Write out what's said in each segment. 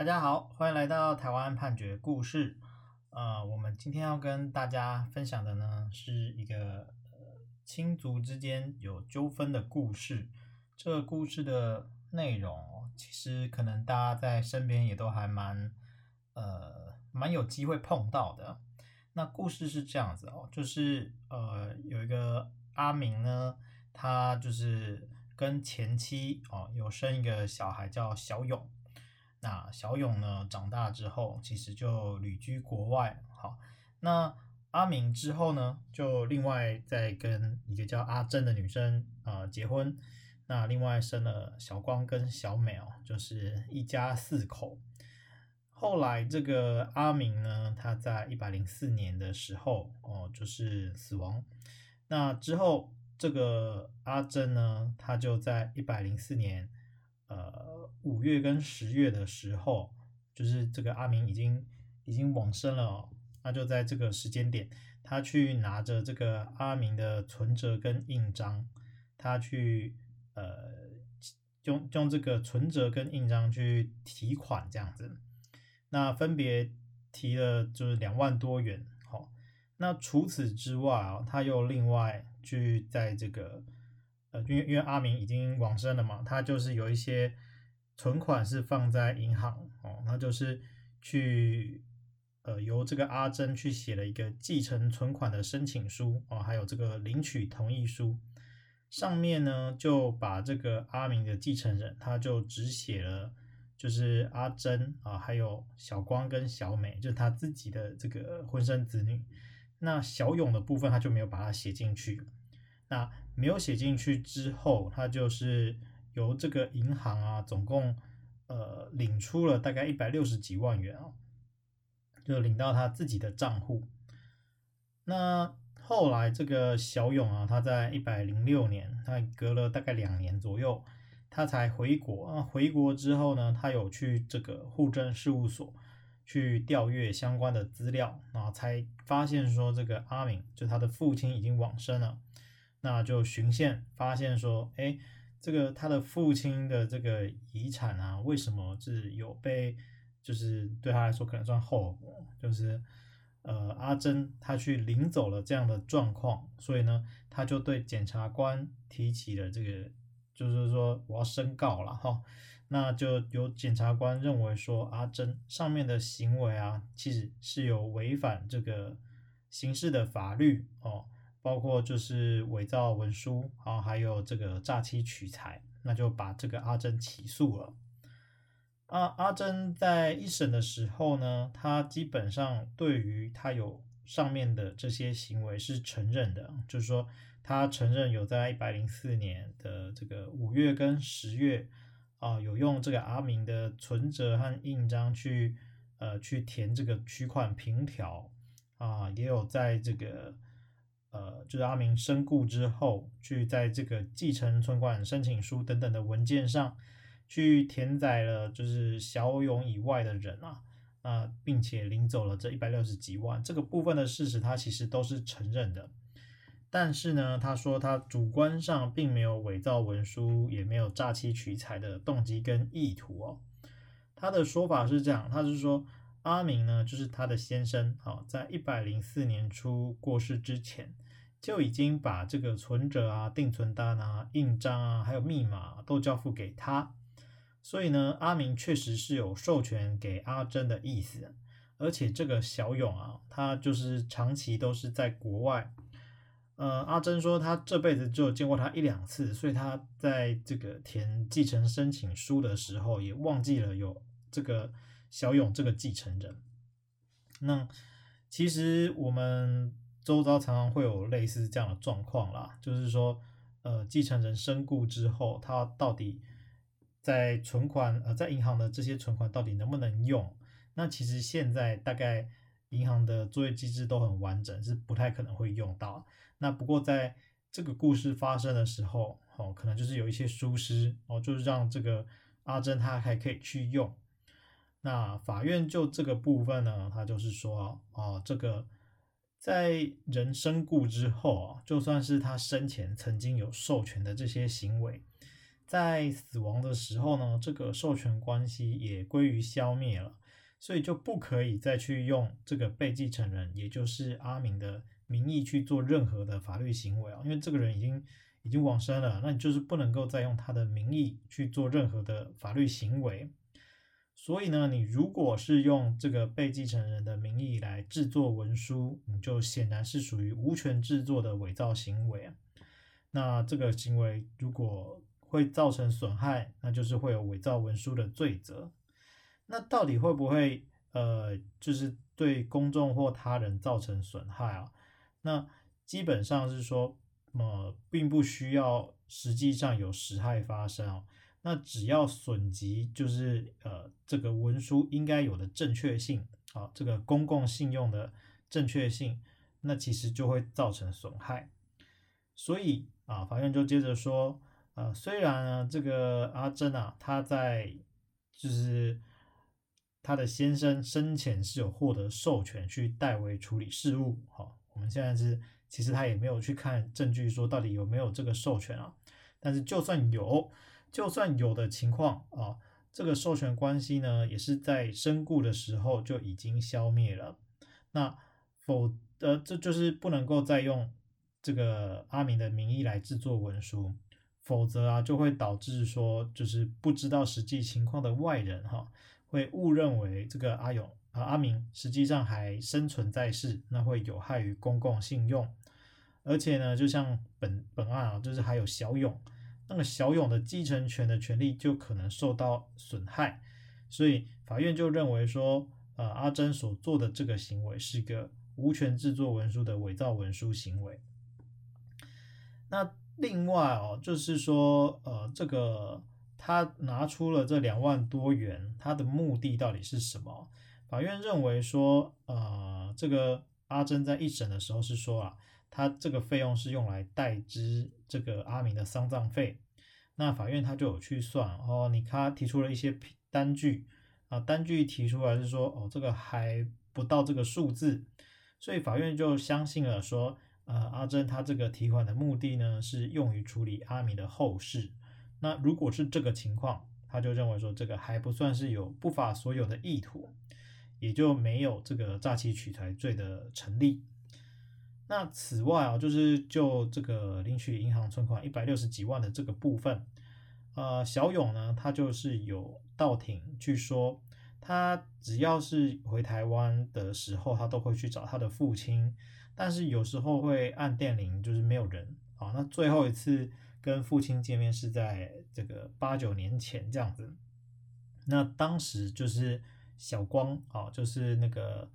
大家好，欢迎来到台湾判决故事。呃，我们今天要跟大家分享的呢，是一个呃亲族之间有纠纷的故事。这个故事的内容，其实可能大家在身边也都还蛮呃蛮有机会碰到的。那故事是这样子哦，就是呃有一个阿明呢，他就是跟前妻哦有生一个小孩叫小勇。那小勇呢长大之后，其实就旅居国外。好，那阿明之后呢，就另外再跟一个叫阿珍的女生啊、呃、结婚。那另外生了小光跟小美哦，就是一家四口。后来这个阿明呢，他在一百零四年的时候哦，就是死亡。那之后这个阿珍呢，他就在一百零四年。呃，五月跟十月的时候，就是这个阿明已经已经往生了哦，那就在这个时间点，他去拿着这个阿明的存折跟印章，他去呃用用这个存折跟印章去提款这样子，那分别提了就是两万多元，好，那除此之外啊，他又另外去在这个。呃，因为因为阿明已经往生了嘛，他就是有一些存款是放在银行哦，那就是去呃由这个阿珍去写了一个继承存款的申请书哦，还有这个领取同意书，上面呢就把这个阿明的继承人，他就只写了就是阿珍啊，还有小光跟小美，就是他自己的这个婚生子女，那小勇的部分他就没有把它写进去。那没有写进去之后，他就是由这个银行啊，总共呃领出了大概一百六十几万元啊，就领到他自己的账户。那后来这个小勇啊，他在一百零六年，他隔了大概两年左右，他才回国啊。回国之后呢，他有去这个户政事务所去调阅相关的资料啊，才发现说这个阿明就他的父亲已经往生了。那就循线发现说，哎，这个他的父亲的这个遗产啊，为什么是有被，就是对他来说可能算后果，就是呃阿珍他去领走了这样的状况，所以呢，他就对检察官提起了这个，就是说我要申告了哈，那就有检察官认为说阿珍上面的行为啊，其实是有违反这个刑事的法律哦。包括就是伪造文书啊，还有这个诈欺取财，那就把这个阿珍起诉了。啊阿珍在一审的时候呢，他基本上对于他有上面的这些行为是承认的，就是说他承认有在一百零四年的这个五月跟十月啊，有用这个阿明的存折和印章去呃去填这个取款凭条啊，也有在这个。呃，就是阿明身故之后，去在这个继承存款申请书等等的文件上，去填载了就是小勇以外的人啊，啊，并且领走了这一百六十几万，这个部分的事实他其实都是承认的。但是呢，他说他主观上并没有伪造文书，也没有诈欺取财的动机跟意图哦。他的说法是这样，他是说。阿明呢，就是他的先生，好，在一百零四年初过世之前，就已经把这个存折啊、定存单啊、印章啊，还有密码都交付给他。所以呢，阿明确实是有授权给阿珍的意思。而且这个小勇啊，他就是长期都是在国外。呃，阿珍说他这辈子只有见过他一两次，所以他在这个填继承申请书的时候，也忘记了有这个。小勇这个继承人，那其实我们周遭常常会有类似这样的状况啦，就是说，呃，继承人身故之后，他到底在存款呃在银行的这些存款到底能不能用？那其实现在大概银行的作业机制都很完整，是不太可能会用到。那不过在这个故事发生的时候，哦，可能就是有一些疏失哦，就是让这个阿珍她还可以去用。那法院就这个部分呢，他就是说，哦，这个在人身故之后啊，就算是他生前曾经有授权的这些行为，在死亡的时候呢，这个授权关系也归于消灭了，所以就不可以再去用这个被继承人，也就是阿明的名义去做任何的法律行为啊，因为这个人已经已经往生了，那你就是不能够再用他的名义去做任何的法律行为。所以呢，你如果是用这个被继承人的名义来制作文书，你就显然是属于无权制作的伪造行为啊。那这个行为如果会造成损害，那就是会有伪造文书的罪责。那到底会不会呃，就是对公众或他人造成损害啊？那基本上是说，呃，并不需要实际上有实害发生哦。那只要损及就是呃这个文书应该有的正确性啊，这个公共信用的正确性，那其实就会造成损害。所以啊，法院就接着说，呃，虽然呢这个阿珍啊，他在就是他的先生生前是有获得授权去代为处理事务，好，我们现在是其实他也没有去看证据说到底有没有这个授权啊，但是就算有。就算有的情况啊，这个授权关系呢，也是在身故的时候就已经消灭了。那否呃，这就是不能够再用这个阿明的名义来制作文书，否则啊，就会导致说，就是不知道实际情况的外人哈，会误认为这个阿勇啊阿明实际上还生存在世，那会有害于公共信用。而且呢，就像本本案啊，就是还有小勇。那个小勇的继承权的权利就可能受到损害，所以法院就认为说，呃，阿珍所做的这个行为是个无权制作文书的伪造文书行为。那另外哦，就是说，呃，这个他拿出了这两万多元，他的目的到底是什么？法院认为说，呃，这个阿珍在一审的时候是说啊。他这个费用是用来代支这个阿明的丧葬费，那法院他就有去算哦，你他提出了一些单据啊，单据提出来是说哦，这个还不到这个数字，所以法院就相信了说，呃，阿珍他这个提款的目的呢是用于处理阿明的后事，那如果是这个情况，他就认为说这个还不算是有不法所有的意图，也就没有这个诈欺取财罪的成立。那此外啊，就是就这个领取银行存款一百六十几万的这个部分，呃，小勇呢，他就是有到庭去说，他只要是回台湾的时候，他都会去找他的父亲，但是有时候会按电铃，就是没有人。啊，那最后一次跟父亲见面是在这个八九年前这样子，那当时就是小光啊，就是那个。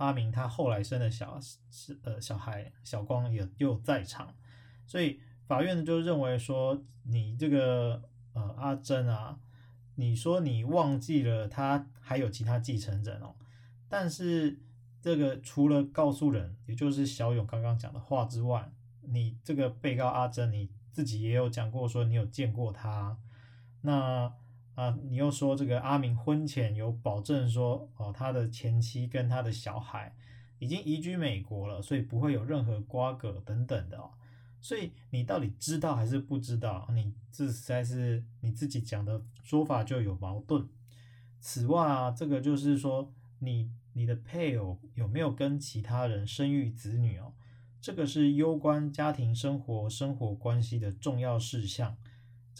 阿明他后来生的小是呃小孩小光也又在场，所以法院就认为说，你这个呃阿珍啊，你说你忘记了他还有其他继承人哦，但是这个除了告诉人，也就是小勇刚刚讲的话之外，你这个被告阿珍你自己也有讲过说你有见过他，那。啊，你又说这个阿明婚前有保证说，哦，他的前妻跟他的小孩已经移居美国了，所以不会有任何瓜葛等等的哦。所以你到底知道还是不知道？你这实在是你自己讲的说法就有矛盾。此外啊，这个就是说，你你的配偶有没有跟其他人生育子女哦？这个是攸关家庭生活、生活关系的重要事项。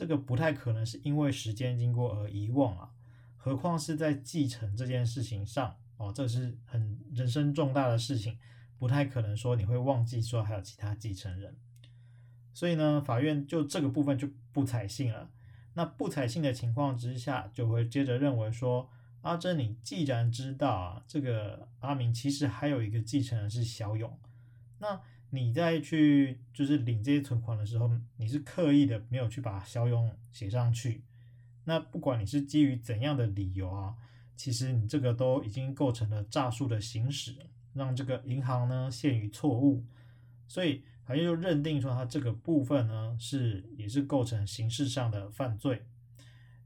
这个不太可能是因为时间经过而遗忘啊，何况是在继承这件事情上哦，这是很人生重大的事情，不太可能说你会忘记说还有其他继承人，所以呢，法院就这个部分就不采信了。那不采信的情况之下，就会接着认为说，阿珍，你既然知道啊，这个阿明其实还有一个继承人是小勇，那。你再去就是领这些存款的时候，你是刻意的没有去把小勇写上去。那不管你是基于怎样的理由啊，其实你这个都已经构成了诈术的行使，让这个银行呢陷于错误。所以法院就认定说，他这个部分呢是也是构成刑事上的犯罪。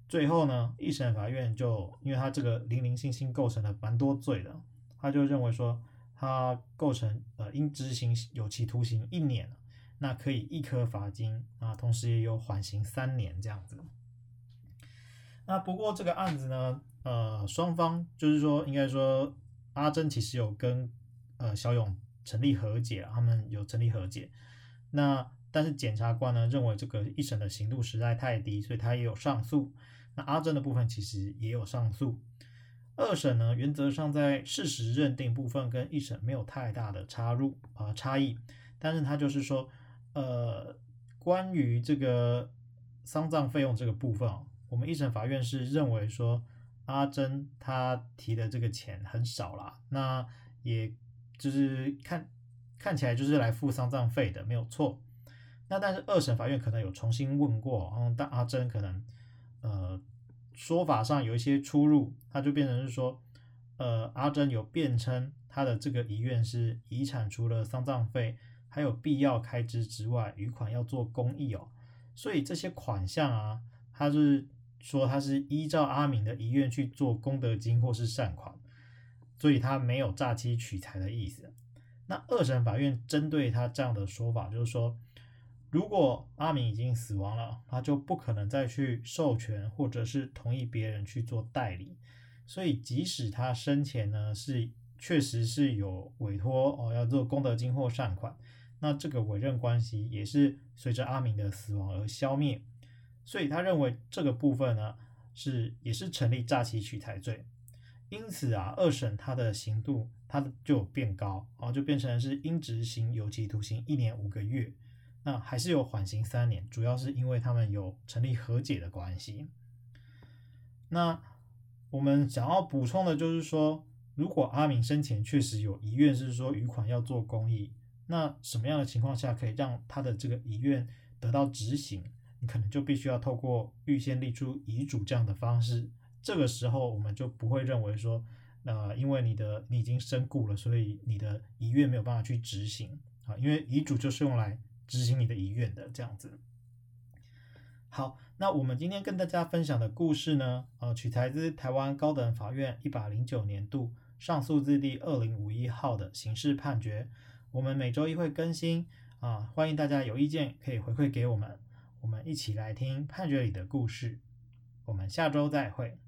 最后呢，一审法院就因为他这个零零星星构成了蛮多罪的，他就认为说。他构成呃应执行有期徒刑一年，那可以一颗罚金啊，同时也有缓刑三年这样子。那不过这个案子呢，呃，双方就是说，应该说阿珍其实有跟呃小勇成立和解，他们有成立和解。那但是检察官呢认为这个一审的刑度实在太低，所以他也有上诉。那阿珍的部分其实也有上诉。二审呢，原则上在事实认定部分跟一审没有太大的插入啊、差异，但是他就是说，呃，关于这个丧葬费用这个部分，我们一审法院是认为说阿珍他提的这个钱很少啦，那也就是看看起来就是来付丧葬费的，没有错。那但是二审法院可能有重新问过，嗯，但阿珍可能呃。说法上有一些出入，他就变成是说，呃，阿珍有辩称他的这个遗愿是遗产除了丧葬费，还有必要开支之外，余款要做公益哦，所以这些款项啊，他是说他是依照阿明的遗愿去做功德金或是善款，所以他没有诈欺取财的意思。那二审法院针对他这样的说法，就是说。如果阿明已经死亡了，他就不可能再去授权或者是同意别人去做代理，所以即使他生前呢是确实是有委托哦要做功德金或善款，那这个委任关系也是随着阿明的死亡而消灭，所以他认为这个部分呢是也是成立诈欺取财罪，因此啊二审他的刑度他就变高啊，就变成是应执行有期徒刑一年五个月。那还是有缓刑三年，主要是因为他们有成立和解的关系。那我们想要补充的就是说，如果阿明生前确实有遗愿，是说余款要做公益，那什么样的情况下可以让他的这个遗愿得到执行？你可能就必须要透过预先立出遗嘱这样的方式。这个时候我们就不会认为说，呃，因为你的你已经身故了，所以你的遗愿没有办法去执行啊，因为遗嘱就是用来。执行你的遗愿的这样子。好，那我们今天跟大家分享的故事呢，呃，取材自台湾高等法院一百零九年度上诉字第二零五一号的刑事判决。我们每周一会更新啊，欢迎大家有意见可以回馈给我们，我们一起来听判决里的故事。我们下周再会。